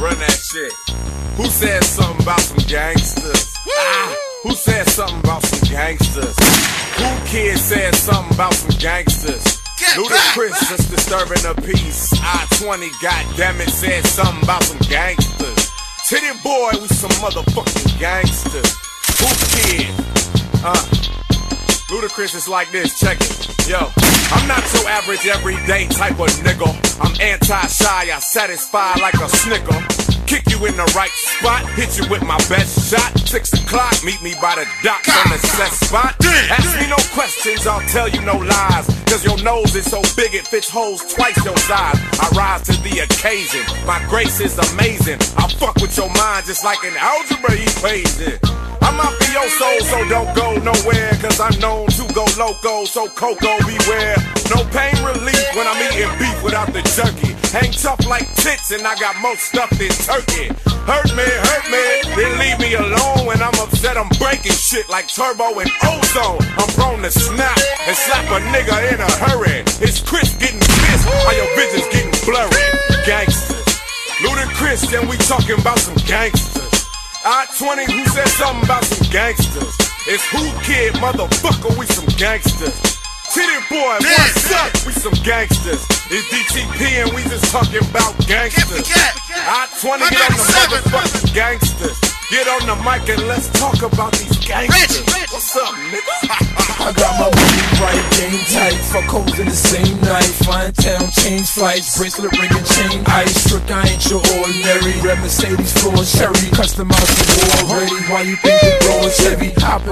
Run that shit. Who said something about some gangsters? Ah, who said something about some gangsters? Who kid said something about some gangsters? Ludacris just disturbing the peace. I 20, goddamn it, said something about some gangsters. Titty Boi, we some motherfucking gangsters. Who kid? Uh, Ludacris is like this, check it. Yo, I'm not so average everyday type of nigga. I'm anti-shy, I satisfy like a snicker. Kick you in the right spot, hit you with my best shot. Six o'clock, meet me by the dock on the set spot. Ask me no questions, I'll tell you no lies. Cause your nose is so big it fits holes twice your size. I rise to the occasion, my grace is amazing. I fuck with your mind just like an algebra equation. I'm out for your soul, so don't go nowhere. Cause I'm known go loco, so Coco beware. No pain relief when I'm eating beef without the jerky. Hang tough like tits, and I got more stuff than turkey. Hurt me, hurt me, then leave me alone. When I'm upset, I'm breaking shit like turbo and ozone. I'm prone to snap and slap a nigga in a hurry. It's Chris getting pissed, while your vision's getting blurry. Gangsters, Ludacris, and we talking about some gangsters. I 20, who said something about some gangsters? It's who kid, motherfucker, we some gangsters. Titty Boi, what's up? We some gangsters. It's DTP and we just talking about gangsters. I 20, get on the motherfucking gangsters. Get on the mic and let's talk about these gangsters. What's up, nigga? I got my money right, game tight. Fuck hoes in the same night. Flying town, change flights, bracelet ring ringing, chain ice. Trick, I ain't your ordinary. Red Mercedes, floor cherry. Customized the war ready. Why you think the bro is heavy?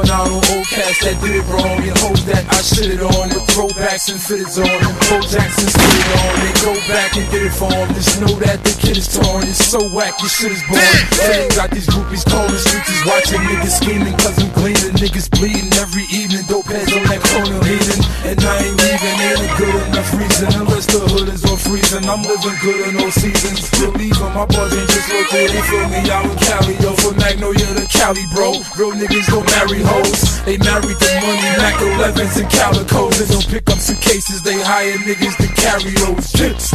Out on old cats that did it wrong. And hoes that I shit it on. The throwbacks and fitteds on. Bo Jackson spit it on. They go back and get it for him. Just know that the kid is torn. It's so whack, your shit is born. They got these groupies calling streets is watching niggas scheming. Cause I'm gleaming. Niggas bleeding every evening. Dope heads on that corner leaning. And I ain't leaving. Ain't a good enough reason. Unless the hood is on freezing. I'm living good in all seasons. Believing my boys ain't just local. They feel me out in Cali. Yo, from Magnolia to Cali, bro. Real niggas don't marry hoes. They marry the money. Mac 11s and calicos. They don't pick up suitcases. They hire niggas to carry those. Jits.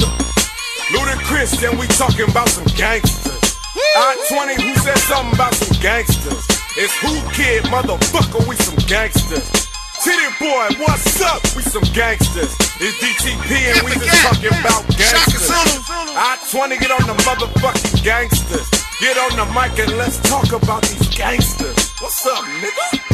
Ludacris, and we talking about some gangsters. I 20, who said something about some gangsters? It's who kid, motherfucker, we some gangsters. Titty Boi, what's up? We some gangsters. It's DTP and we just talking about gangsters. I 20, get on the motherfucking gangsters. Get on the mic and let's talk about these gangsters. What's up, nigga?